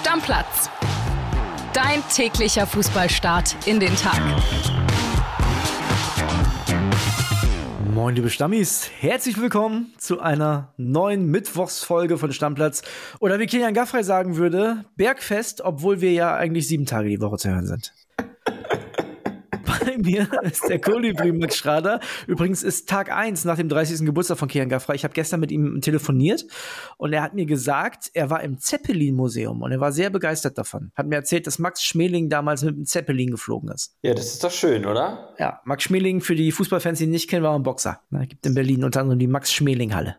Stammplatz. Dein täglicher Fußballstart in den Tag. Moin, liebe Stammis. Herzlich willkommen zu einer neuen Mittwochsfolge von Stammplatz. Oder wie Kilian Gaffrey sagen würde, Bergfest, obwohl wir ja eigentlich sieben Tage die Woche zu hören sind bei mir ist der Kolibri Max Schrader. Übrigens ist Tag 1 nach dem 30. Geburtstag von Kian Gaffrey. Ich habe gestern mit ihm telefoniert und er hat mir gesagt, er war im Zeppelin-Museum und er war sehr begeistert davon. Hat mir erzählt, dass Max Schmeling damals mit dem Zeppelin geflogen ist. Ja, das ist doch schön, oder? Ja, Max Schmeling, für die Fußballfans, die ihn nicht kennen, war ein Boxer. Es gibt in Berlin unter anderem die Max-Schmeling-Halle.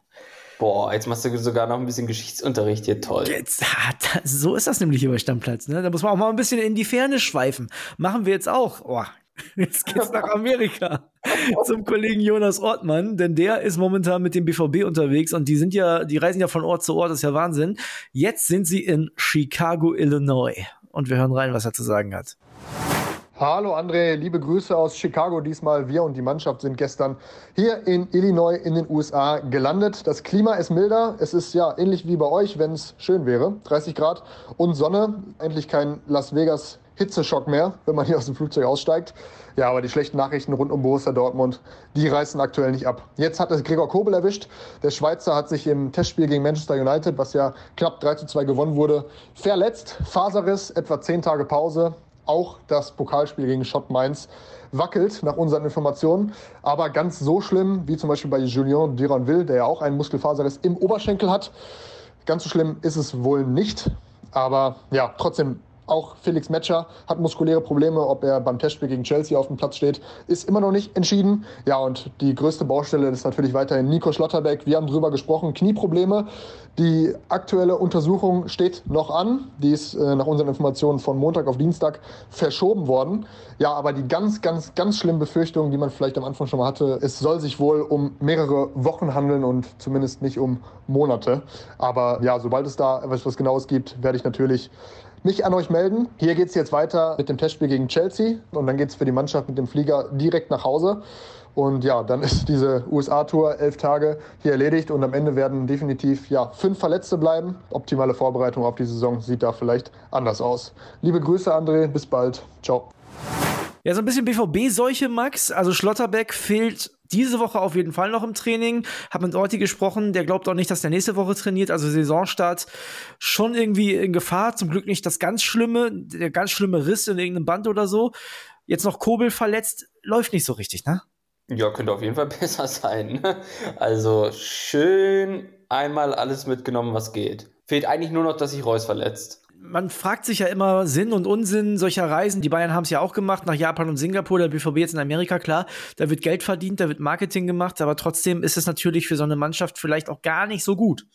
Boah, jetzt machst du sogar noch ein bisschen Geschichtsunterricht hier, toll. Jetzt, so ist das nämlich hier bei Stammplatz. Ne? Da muss man auch mal ein bisschen in die Ferne schweifen. Machen wir jetzt auch. Oh, Jetzt geht's nach Amerika zum Kollegen Jonas Ortmann, denn der ist momentan mit dem BVB unterwegs und die sind ja, die reisen ja von Ort zu Ort, das ist ja Wahnsinn. Jetzt sind sie in Chicago, Illinois und wir hören rein, was er zu sagen hat. Hallo André, liebe Grüße aus Chicago diesmal. Wir und die Mannschaft sind gestern hier in Illinois in den USA gelandet. Das Klima ist milder. Es ist ja ähnlich wie bei euch, wenn es schön wäre. 30 Grad und Sonne. Endlich kein Las Vegas Hitzeschock mehr, wenn man hier aus dem Flugzeug aussteigt. Ja, aber die schlechten Nachrichten rund um Borussia Dortmund, die reißen aktuell nicht ab. Jetzt hat es Gregor Kobel erwischt. Der Schweizer hat sich im Testspiel gegen Manchester United, was ja knapp 3 zu 2 gewonnen wurde, verletzt. Faserriss, etwa 10 Tage Pause. Auch das Pokalspiel gegen Schott Mainz wackelt, nach unseren Informationen. Aber ganz so schlimm, wie zum Beispiel bei Julien Duranville, der ja auch einen Muskelfaserriss im Oberschenkel hat. Ganz so schlimm ist es wohl nicht. Aber ja, trotzdem auch Felix Metscher hat muskuläre Probleme. Ob er beim Testspiel gegen Chelsea auf dem Platz steht, ist immer noch nicht entschieden. Ja, und die größte Baustelle ist natürlich weiterhin Nico Schlotterbeck. Wir haben drüber gesprochen. Knieprobleme. Die aktuelle Untersuchung steht noch an. Die ist äh, nach unseren Informationen von Montag auf Dienstag verschoben worden. Ja, aber die ganz, ganz, ganz schlimmen Befürchtungen, die man vielleicht am Anfang schon mal hatte, es soll sich wohl um mehrere Wochen handeln und zumindest nicht um Monate. Aber ja, sobald es da etwas Genaues gibt, werde ich natürlich mich an euch melden. Hier geht es jetzt weiter mit dem Testspiel gegen Chelsea und dann geht es für die Mannschaft mit dem Flieger direkt nach Hause. Und ja, dann ist diese USA-Tour elf Tage hier erledigt und am Ende werden definitiv ja, fünf Verletzte bleiben. Optimale Vorbereitung auf die Saison sieht da vielleicht anders aus. Liebe Grüße, André. Bis bald. Ciao. Ja, so ein bisschen BVB-Seuche, Max. Also Schlotterbeck fehlt diese Woche auf jeden Fall noch im Training. Hab mit Orti gesprochen, der glaubt auch nicht, dass der nächste Woche trainiert. Also Saisonstart schon irgendwie in Gefahr. Zum Glück nicht das ganz Schlimme, der ganz schlimme Riss in irgendeinem Band oder so. Jetzt noch Kobel verletzt, läuft nicht so richtig, ne? Ja, könnte auf jeden Fall besser sein. Also schön einmal alles mitgenommen, was geht. Fehlt eigentlich nur noch, dass sich Reus verletzt man fragt sich ja immer Sinn und Unsinn solcher Reisen. Die Bayern haben es ja auch gemacht nach Japan und Singapur, der BVB jetzt in Amerika, klar. Da wird Geld verdient, da wird Marketing gemacht, aber trotzdem ist es natürlich für so eine Mannschaft vielleicht auch gar nicht so gut.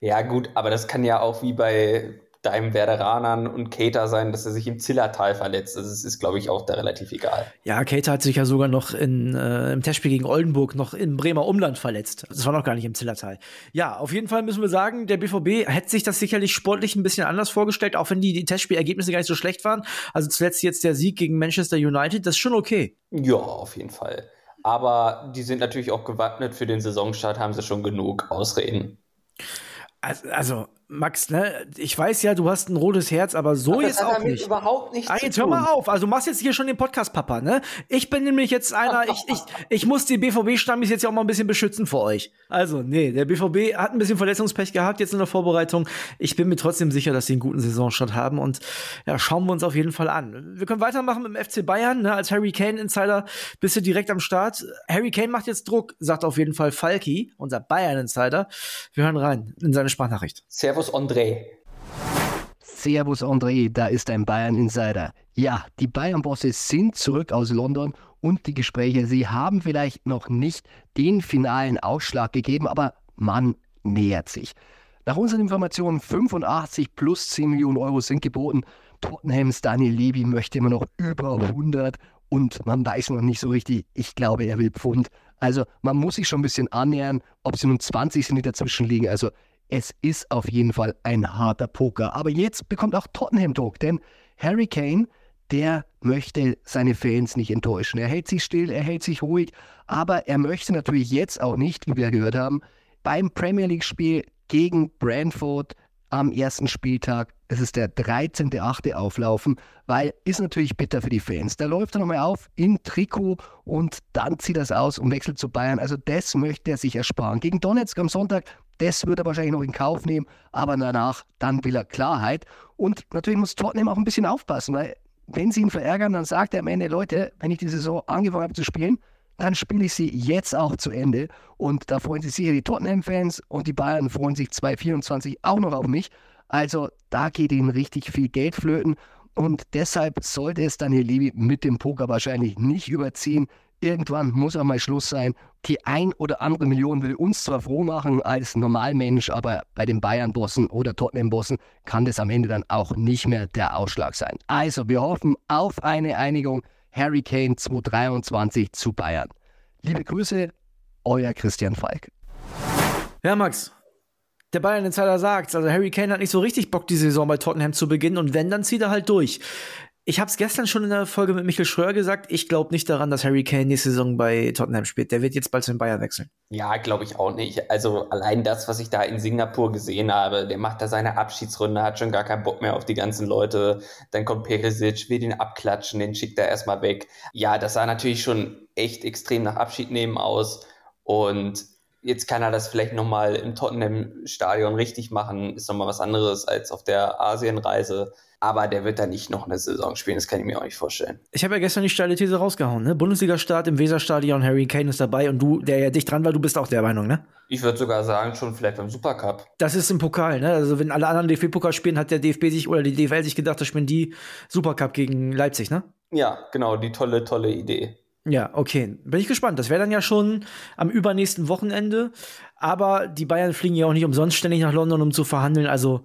Ja, gut, aber das kann ja auch wie bei deinem Werderanern und Cater sein, dass er sich im Zillertal verletzt. Also es ist, glaube ich, auch da relativ egal. Ja, Cater hat sich ja sogar noch in, äh, im Testspiel gegen Oldenburg noch im Bremer Umland verletzt. Das war noch gar nicht im Zillertal. Ja, auf jeden Fall müssen wir sagen, der BVB hätte sich das sicherlich sportlich ein bisschen anders vorgestellt, auch wenn die, die Testspielergebnisse gar nicht so schlecht waren. Also zuletzt jetzt der Sieg gegen Manchester United, das ist schon okay. Ja, auf jeden Fall. Aber die sind natürlich auch gewappnet für den Saisonstart, haben sie schon genug Ausreden. Also, also Max, ne, ich weiß ja, du hast ein rotes Herz, aber so aber jetzt auch nicht. überhaupt nicht. Ah, jetzt hör mal auf. Also du machst jetzt hier schon den Podcast, Papa, ne? Ich bin nämlich jetzt einer, ich, ich, ich muss die BVB-Stammis jetzt ja auch mal ein bisschen beschützen vor euch. Also, nee, der BVB hat ein bisschen Verletzungspech gehabt jetzt in der Vorbereitung. Ich bin mir trotzdem sicher, dass sie einen guten Saisonstart haben und ja, schauen wir uns auf jeden Fall an. Wir können weitermachen mit dem FC Bayern, ne? Als Harry Kane Insider bist du direkt am Start. Harry Kane macht jetzt Druck, sagt auf jeden Fall Falki, unser Bayern Insider. Wir hören rein in seine Sprachnachricht. Servus Servus André. Servus André, da ist ein Bayern Insider. Ja, die Bayern-Bosse sind zurück aus London und die Gespräche, sie haben vielleicht noch nicht den finalen Ausschlag gegeben, aber man nähert sich. Nach unseren Informationen 85 plus 10 Millionen Euro sind geboten. Tottenhams Daniel Levy möchte immer noch über 100 und man weiß noch nicht so richtig. Ich glaube, er will Pfund. Also man muss sich schon ein bisschen annähern, ob sie nun 20 sind, die dazwischen liegen. Also es ist auf jeden Fall ein harter Poker. Aber jetzt bekommt auch Tottenham Druck, denn Harry Kane, der möchte seine Fans nicht enttäuschen. Er hält sich still, er hält sich ruhig, aber er möchte natürlich jetzt auch nicht, wie wir gehört haben, beim Premier League-Spiel gegen Brentford am ersten Spieltag. Es ist der 13.8. auflaufen, weil ist natürlich bitter für die Fans. Da läuft er nochmal auf in Trikot und dann zieht er es aus und wechselt zu Bayern. Also das möchte er sich ersparen. Gegen Donetsk am Sonntag, das wird er wahrscheinlich noch in Kauf nehmen, aber danach, dann will er Klarheit. Und natürlich muss Tottenham auch ein bisschen aufpassen, weil wenn sie ihn verärgern, dann sagt er am Ende, Leute, wenn ich die Saison angefangen habe zu spielen, dann spiele ich sie jetzt auch zu Ende. Und da freuen sich sicher die Tottenham-Fans und die Bayern freuen sich 2024 auch noch auf mich. Also da geht ihnen richtig viel Geld flöten. Und deshalb sollte es Daniel Levy mit dem Poker wahrscheinlich nicht überziehen. Irgendwann muss auch mal Schluss sein. Die ein oder andere Million will uns zwar froh machen als Normalmensch, aber bei den Bayern-Bossen oder Tottenham-Bossen kann das am Ende dann auch nicht mehr der Ausschlag sein. Also wir hoffen auf eine Einigung. Harry Kane 2023 zu Bayern. Liebe Grüße, euer Christian Falk. Ja, Max. Der Bayern Insider sagt, also Harry Kane hat nicht so richtig Bock, die Saison bei Tottenham zu beginnen und wenn, dann zieht er halt durch. Ich habe es gestern schon in der Folge mit Michael Schröer gesagt. Ich glaube nicht daran, dass Harry Kane nächste Saison bei Tottenham spielt. Der wird jetzt bald zu den Bayern wechseln. Ja, glaube ich auch nicht. Also allein das, was ich da in Singapur gesehen habe, der macht da seine Abschiedsrunde, hat schon gar keinen Bock mehr auf die ganzen Leute. Dann kommt Perisic, will den abklatschen, den schickt er erstmal weg. Ja, das sah natürlich schon echt extrem nach Abschied nehmen aus. Und jetzt kann er das vielleicht nochmal im Tottenham-Stadion richtig machen. Ist nochmal was anderes als auf der Asienreise aber der wird da nicht noch eine Saison spielen, das kann ich mir auch nicht vorstellen. Ich habe ja gestern die steile These rausgehauen, ne? Bundesliga-Start im Weserstadion, Harry Kane ist dabei und du, der ja dicht dran war, du bist auch der Meinung, ne? Ich würde sogar sagen, schon vielleicht beim Supercup. Das ist im Pokal, ne? Also wenn alle anderen DFB-Pokal spielen, hat der DFB sich oder die DFL sich gedacht, da spielen die Supercup gegen Leipzig, ne? Ja, genau, die tolle, tolle Idee. Ja, okay. Bin ich gespannt. Das wäre dann ja schon am übernächsten Wochenende. Aber die Bayern fliegen ja auch nicht umsonst ständig nach London, um zu verhandeln. Also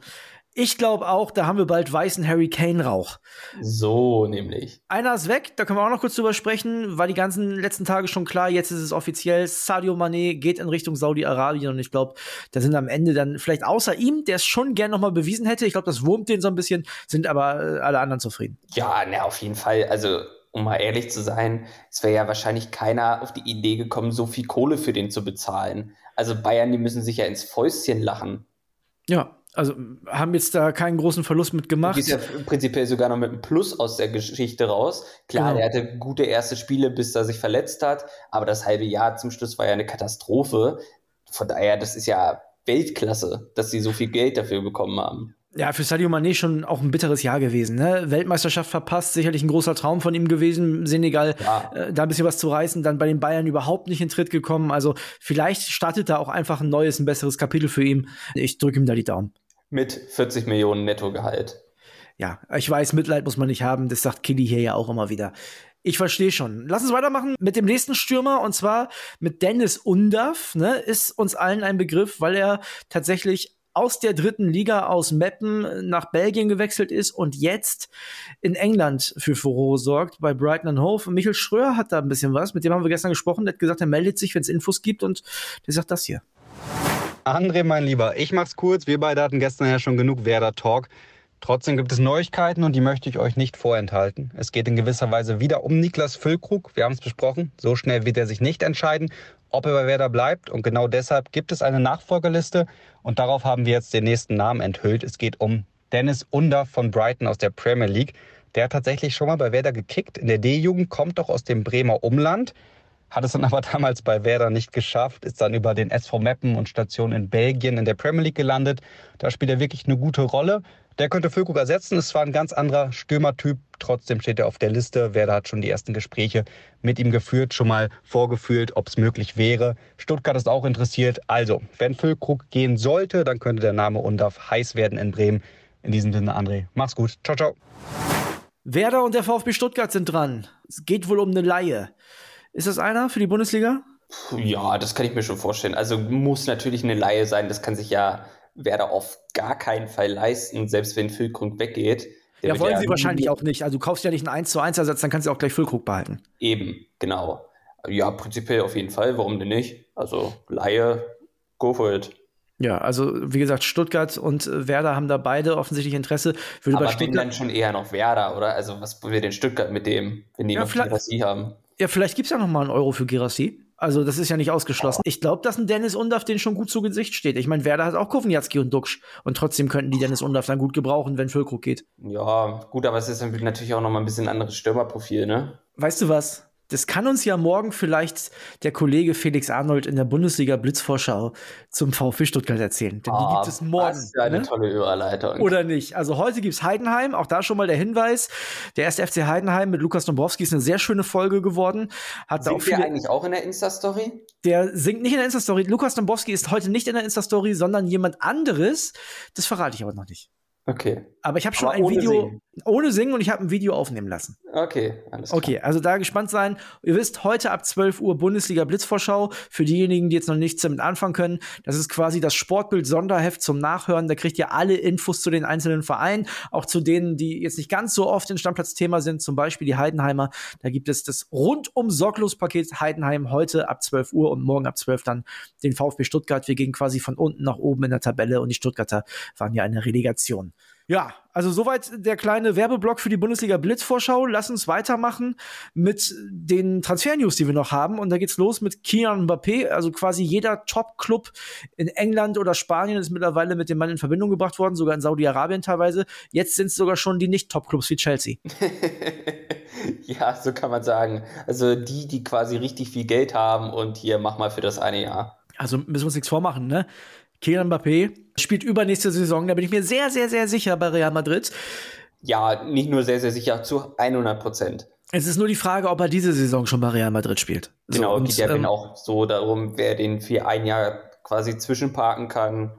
ich glaube auch, da haben wir bald weißen Harry Kane-Rauch. So nämlich. Einer ist weg, da können wir auch noch kurz drüber sprechen. War die ganzen letzten Tage schon klar, jetzt ist es offiziell. Sadio Mané geht in Richtung Saudi-Arabien und ich glaube, da sind am Ende dann vielleicht außer ihm, der es schon gern noch mal bewiesen hätte. Ich glaube, das wurmt den so ein bisschen, sind aber äh, alle anderen zufrieden. Ja, ne, auf jeden Fall. Also um mal ehrlich zu sein, es wäre ja wahrscheinlich keiner auf die Idee gekommen, so viel Kohle für den zu bezahlen. Also Bayern, die müssen sich ja ins Fäustchen lachen. Ja, also haben jetzt da keinen großen Verlust mit gemacht. Du gehst ja prinzipiell sogar noch mit einem Plus aus der Geschichte raus. Klar, genau. er hatte gute erste Spiele, bis er sich verletzt hat, aber das halbe Jahr zum Schluss war ja eine Katastrophe. Von daher, das ist ja Weltklasse, dass sie so viel Geld dafür bekommen haben. Ja, für Sadio Mané schon auch ein bitteres Jahr gewesen. Ne? Weltmeisterschaft verpasst, sicherlich ein großer Traum von ihm gewesen. Senegal, ja. äh, da ein bisschen was zu reißen, dann bei den Bayern überhaupt nicht in Tritt gekommen. Also vielleicht startet da auch einfach ein neues, ein besseres Kapitel für ihn. Ich drücke ihm da die Daumen. Mit 40 Millionen Nettogehalt. Ja, ich weiß, Mitleid muss man nicht haben. Das sagt Killy hier ja auch immer wieder. Ich verstehe schon. Lass uns weitermachen mit dem nächsten Stürmer und zwar mit Dennis Undaff. Ne, ist uns allen ein Begriff, weil er tatsächlich aus der dritten Liga aus Meppen nach Belgien gewechselt ist und jetzt in England für Furore sorgt bei Brighton Hove. Michael Schröer hat da ein bisschen was, mit dem haben wir gestern gesprochen. Der hat gesagt, er meldet sich, wenn es Infos gibt und der sagt das hier. André, mein Lieber, ich mach's kurz. Wir beide hatten gestern ja schon genug Werder-Talk. Trotzdem gibt es Neuigkeiten und die möchte ich euch nicht vorenthalten. Es geht in gewisser Weise wieder um Niklas Füllkrug. Wir haben es besprochen. So schnell wird er sich nicht entscheiden, ob er bei Werder bleibt. Und genau deshalb gibt es eine Nachfolgerliste. Und darauf haben wir jetzt den nächsten Namen enthüllt. Es geht um Dennis Under von Brighton aus der Premier League. Der hat tatsächlich schon mal bei Werder gekickt. In der D-Jugend kommt doch aus dem Bremer Umland hat es dann aber damals bei Werder nicht geschafft, ist dann über den SV Meppen und Station in Belgien in der Premier League gelandet. Da spielt er wirklich eine gute Rolle. Der könnte Füllkrug ersetzen. Es war ein ganz anderer Stürmertyp. Trotzdem steht er auf der Liste. Werder hat schon die ersten Gespräche mit ihm geführt, schon mal vorgefühlt, ob es möglich wäre. Stuttgart ist auch interessiert. Also, wenn Füllkrug gehen sollte, dann könnte der Name Undorf heiß werden in Bremen. In diesem Sinne, André, mach's gut. Ciao, ciao. Werder und der VfB Stuttgart sind dran. Es geht wohl um eine Laie. Ist das einer für die Bundesliga? Ja, das kann ich mir schon vorstellen. Also muss natürlich eine Laie sein. Das kann sich ja Werder auf gar keinen Fall leisten, selbst wenn Füllkrug weggeht. ja, wollen ja sie wahrscheinlich auch nicht. Also du kaufst ja nicht einen 1 zu 1 Ersatz, dann kannst du auch gleich Füllkrug behalten. Eben, genau. Ja, prinzipiell auf jeden Fall. Warum denn nicht? Also Laie, go for it. Ja, also wie gesagt, Stuttgart und Werder haben da beide offensichtlich Interesse. Würde Aber wenn dann schon eher noch Werder, oder? Also was will denn Stuttgart mit dem, wenn die ja, noch Fantasie haben? Ja, vielleicht gibt es ja noch mal einen Euro für Girassi. Also, das ist ja nicht ausgeschlossen. Ich glaube, dass ein Dennis Undaff den schon gut zu Gesicht steht. Ich meine, Werder hat auch Kovniatski und Duxch. Und trotzdem könnten die Dennis Undaff dann gut gebrauchen, wenn Füllkrug geht. Ja, gut, aber es ist natürlich auch noch mal ein bisschen anderes Stürmerprofil, ne? Weißt du was? Das kann uns ja morgen vielleicht der Kollege Felix Arnold in der Bundesliga Blitzvorschau zum VfB Stuttgart erzählen. Denn die Ah, gibt es morgen. Was für eine ne? tolle Überleitung. Oder nicht? Also heute gibt's Heidenheim, auch da schon mal der Hinweis. Der erste FC Heidenheim mit Lukas Dombrowski ist eine sehr schöne Folge geworden. Hat da auch viele, eigentlich auch in der Insta-Story? der singt nicht in der Insta-Story. Lukas Dombrowski ist heute nicht in der Insta-Story, sondern jemand anderes. Das verrate ich aber noch nicht. Okay. Aber ich habe schon Aber ein Video Singen. Ohne Singen und ich habe ein Video aufnehmen lassen. Okay, alles klar. Okay, also da gespannt sein. Ihr wisst, heute ab 12 Uhr Bundesliga Blitzvorschau. Für diejenigen, die jetzt noch nichts damit anfangen können, das ist quasi das Sportbild-Sonderheft zum Nachhören. Da kriegt ihr alle Infos zu den einzelnen Vereinen, auch zu denen, die jetzt nicht ganz so oft in Stammplatz-Thema sind, zum Beispiel die Heidenheimer. Da gibt es das rundum sorglos Paket Heidenheim heute ab 12 Uhr und morgen ab 12 dann den VfB Stuttgart. Wir gehen quasi von unten nach oben in der Tabelle und die Stuttgarter waren ja eine Relegation. Ja, also soweit der kleine Werbeblock für die Bundesliga Blitzvorschau. Lass uns weitermachen mit den Transfer-News, die wir noch haben. Und da geht's los mit Kylian Mbappé. Also quasi jeder Top-Club in England oder Spanien ist mittlerweile mit dem Mann in Verbindung gebracht worden, sogar in Saudi-Arabien teilweise. Jetzt sind es sogar schon die Nicht-Top-Clubs wie Chelsea. ja, so kann man sagen. Also die, die quasi richtig viel Geld haben und hier mach mal für das eine Jahr. Also müssen wir uns nichts vormachen, ne? Kylian Mbappé spielt übernächste Saison, da bin ich mir sehr, sehr, sehr sicher bei Real Madrid. Ja, nicht nur sehr, sehr sicher, zu 100 Prozent. Es ist nur die Frage, ob er diese Saison schon bei Real Madrid spielt. So, Genau, und, geht ja ähm, auch so darum, wer den für ein Jahr quasi zwischenparken kann.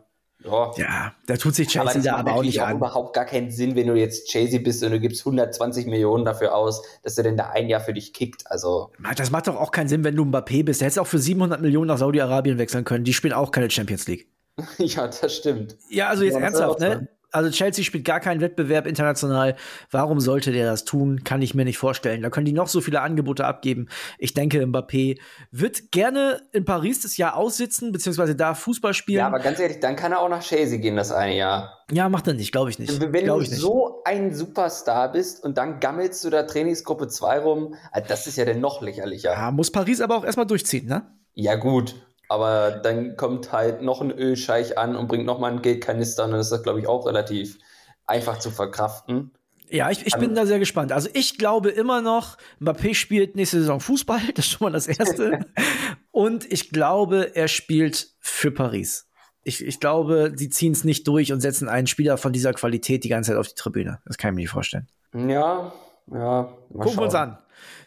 Ja. Ja, da tut sich Aber Chelsea das da aber auch nicht auch an. überhaupt gar keinen Sinn, wenn du jetzt Chelsea bist und du gibst 120 Millionen dafür aus, dass er denn da ein Jahr für dich kickt. Also, Das macht doch auch keinen Sinn, wenn du Mbappé bist. Der hätte auch für 700 Millionen nach Saudi-Arabien wechseln können. Die spielen auch keine Champions League. ja, das stimmt. Ja, also jetzt Ja, ernsthaft, ne? Also Chelsea spielt gar keinen Wettbewerb international. Warum sollte der das tun? Kann ich mir nicht vorstellen. Da können die noch so viele Angebote abgeben. Ich denke, Mbappé wird gerne in Paris das Jahr aussitzen, beziehungsweise da Fußball spielen. Ja, aber ganz ehrlich, dann kann er auch nach Chelsea gehen, das eine Jahr. Ja, macht er nicht, glaube ich nicht. Wenn Glaub du so ein Superstar bist und dann gammelst du da Trainingsgruppe 2 rum, ah, das ist ja dann noch lächerlicher. ja, muss Paris aber auch erstmal durchziehen, ne? Ja, gut. Aber dann kommt halt noch ein Ölscheich an und bringt noch mal einen Geldkanister und dann ist das, glaube ich, auch relativ einfach zu verkraften. Ja, ich, ich bin da sehr gespannt. Also ich glaube immer noch, Mbappé spielt nächste Saison Fußball, das ist schon mal das Erste. Und ich glaube, er spielt für Paris. Ich, ich glaube, sie ziehen es nicht durch und setzen einen Spieler von dieser Qualität die ganze Zeit auf die Tribüne. Das kann ich mir nicht vorstellen. Ja, ja. Mal Gucken wir uns an.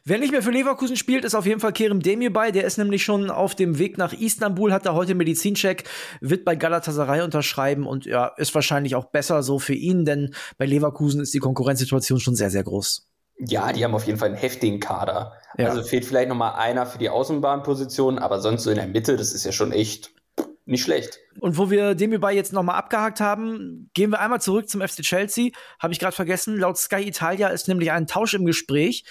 Wer nicht mehr für Leverkusen spielt, ist auf jeden Fall Kerem Demir bei. Der ist nämlich schon auf dem Weg nach Istanbul, hat da heute Medizincheck, wird bei Galatasaray unterschreiben und ja, ist wahrscheinlich auch besser so für ihn, denn bei Leverkusen ist die Konkurrenzsituation schon sehr, sehr groß. Ja, die haben auf jeden Fall einen heftigen Kader. Ja. Also fehlt vielleicht noch mal einer für die Außenbahnposition, aber sonst so in der Mitte, das ist ja schon echt nicht schlecht. Und wo wir dem bei jetzt nochmal abgehakt haben, gehen wir einmal zurück zum FC Chelsea. Habe ich gerade vergessen. Laut Sky Italia ist nämlich ein Tausch im Gespräch.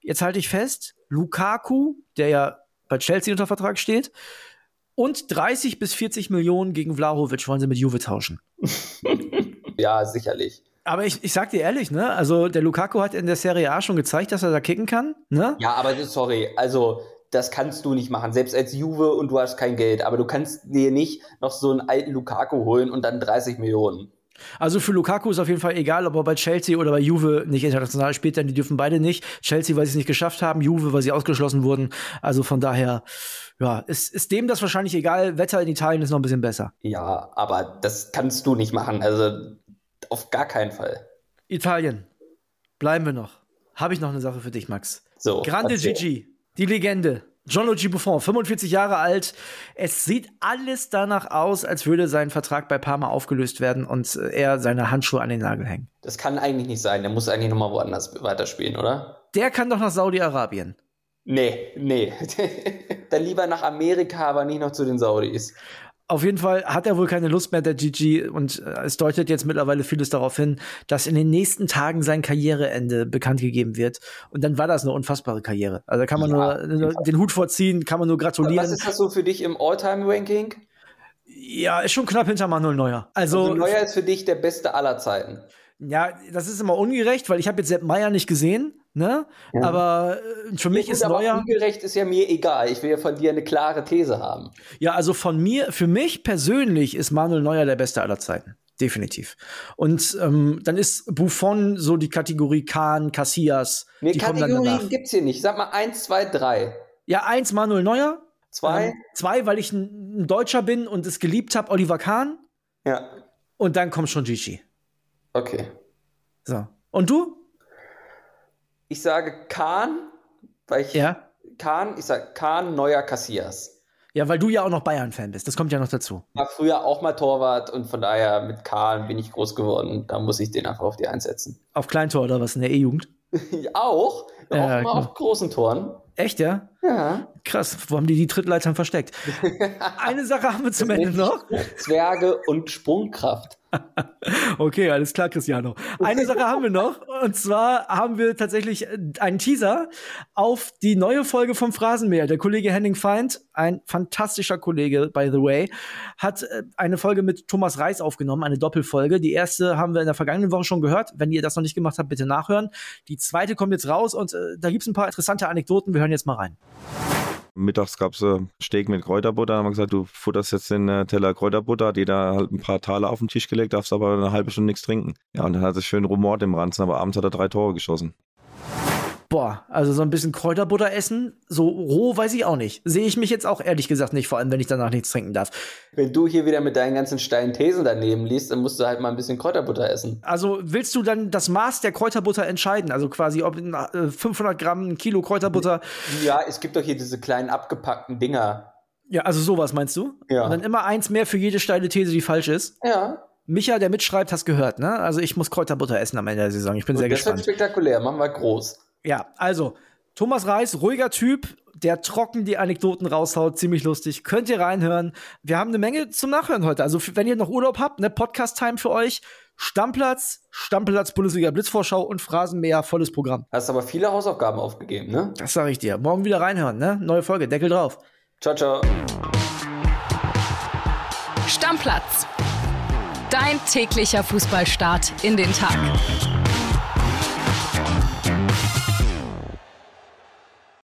Jetzt halte ich fest, Lukaku, der ja bei Chelsea unter Vertrag steht, und 30 bis 40 Millionen gegen Vlahovic wollen sie mit Juve tauschen. Ja, sicherlich. Aber ich, ich sag dir ehrlich, ne? Also der Lukaku hat in der Serie A schon gezeigt, dass er da kicken kann, ne? Ja, aber sorry, also das kannst du nicht machen, selbst als Juve und du hast kein Geld, aber du kannst dir nicht noch so einen alten Lukaku holen und dann 30 Millionen. Also für Lukaku ist auf jeden Fall egal, ob er bei Chelsea oder bei Juve nicht international spielt, denn die dürfen beide nicht. Chelsea, weil sie es nicht geschafft haben, Juve, weil sie ausgeschlossen wurden. Also von daher, ja, ist, ist dem das wahrscheinlich egal. Wetter in Italien ist noch ein bisschen besser. Ja, aber das kannst du nicht machen, also auf gar keinen Fall. Italien, bleiben wir noch. Habe ich noch eine Sache für dich, Max. So. Grande erzähl. Gigi, die Legende. Gianluigi Buffon, 45 Jahre alt. Es sieht alles danach aus, als würde sein Vertrag bei Parma aufgelöst werden und äh, er seine Handschuhe an den Nagel hängen. Das kann eigentlich nicht sein, der muss eigentlich nochmal woanders weiterspielen, oder? Der kann doch nach Saudi-Arabien. Nee, nee. dann lieber nach Amerika, aber nicht noch zu den Saudis. Auf jeden Fall hat er wohl keine Lust mehr, der Gigi, und äh, es deutet jetzt mittlerweile vieles darauf hin, dass in den nächsten Tagen sein Karriereende bekannt gegeben wird. Und dann war das eine unfassbare Karriere. Also da kann man Ja. nur, nur den Hut vorziehen, kann man nur Was gratulieren. ist das so für dich im All-Time-Ranking? Ja, ist schon knapp hinter Manuel Neuer. Also, Also Neuer ist für dich der beste aller Zeiten. ja, das ist immer ungerecht, weil ich habe jetzt Sepp Meier nicht gesehen. Ne? Ja. Aber äh, für mich ist Neuer. Ungerecht ist ja mir egal. Ich will ja von dir eine klare These haben. Ja, also von mir, für mich persönlich ist Manuel Neuer der Beste aller Zeiten. Definitiv. Und ähm, dann ist Buffon so die Kategorie Kahn, Casillas. Nee, Kategorien gibt's hier nicht. Sag mal eins, zwei, drei. Ja, eins Manuel Neuer. Zwei. Ähm, zwei, weil ich ein Deutscher bin und es geliebt habe, Oliver Kahn. Ja. Und dann kommt schon Gigi. Okay. So. Und du? Ich sage Kahn, weil ich. Ja. Kahn, ich sage Kahn, neuer Cassias. Ja, weil du ja auch noch Bayern-Fan bist. Das kommt ja noch dazu. War früher auch mal Torwart und von daher mit Kahn bin ich groß geworden. Da muss ich den einfach auf die einsetzen. Auf Kleintor oder was in der E-Jugend? auch. Ja, auch mal auf großen Toren. Echt, ja? Ja. Krass, wo haben die die Trittleitern versteckt? Eine Sache haben wir zum Ende noch. Zwerge und Sprungkraft. okay, alles klar, Cristiano. Eine Sache haben wir noch. Und zwar haben wir tatsächlich einen Teaser auf die neue Folge vom Phrasenmäher. Der Kollege Henning Feind, ein fantastischer Kollege, by the way, hat äh, eine Folge mit Thomas Reis aufgenommen, eine Doppelfolge. Die erste haben wir in der vergangenen Woche schon gehört. Wenn ihr das noch nicht gemacht habt, bitte nachhören. Die zweite kommt jetzt raus und äh, da gibt's ein paar interessante Anekdoten. Wir hören jetzt mal rein. Mittags gab es äh, Steak mit Kräuterbutter. Da haben wir gesagt, du futterst jetzt den äh, Teller Kräuterbutter, hat jeder halt ein paar Taler auf den Tisch gelegt, darfst aber eine halbe Stunde nichts trinken. Ja, und dann hat es schön rumort im Ranzen, aber abends hat er drei Tore geschossen. Boah, also so ein bisschen Kräuterbutter essen, so roh weiß ich auch nicht. Sehe ich mich jetzt auch ehrlich gesagt nicht, vor allem wenn ich danach nichts trinken darf. Wenn du hier wieder mit deinen ganzen steilen Thesen daneben liest, dann musst du halt mal ein bisschen Kräuterbutter essen. Also willst du dann das Maß der Kräuterbutter entscheiden? Also quasi ob 500 äh, Gramm, ein Kilo Kräuterbutter. Ja, es gibt doch hier diese kleinen abgepackten Dinger. Ja, also sowas meinst du? Ja. Und dann immer eins mehr für jede steile These, die falsch ist? Ja. Micha, der mitschreibt, hast gehört, ne? Also ich muss Kräuterbutter essen am Ende der Saison. Ich bin Und sehr das gespannt. Das wird spektakulär, machen wir groß. Ja, also Thomas Reis, ruhiger Typ, der trocken die Anekdoten raushaut, ziemlich lustig. Könnt ihr reinhören. Wir haben eine Menge zum Nachhören heute. Also, wenn ihr noch Urlaub habt, ne, Podcast-Time für euch. Stammplatz, Stammplatz, Bundesliga Blitzvorschau und Phrasenmäher, volles Programm. Hast aber viele Hausaufgaben aufgegeben, ne? Das sag ich dir. Morgen wieder reinhören, ne? Neue Folge, Deckel drauf. Ciao, ciao. Stammplatz. Dein täglicher Fußballstart in den Tag.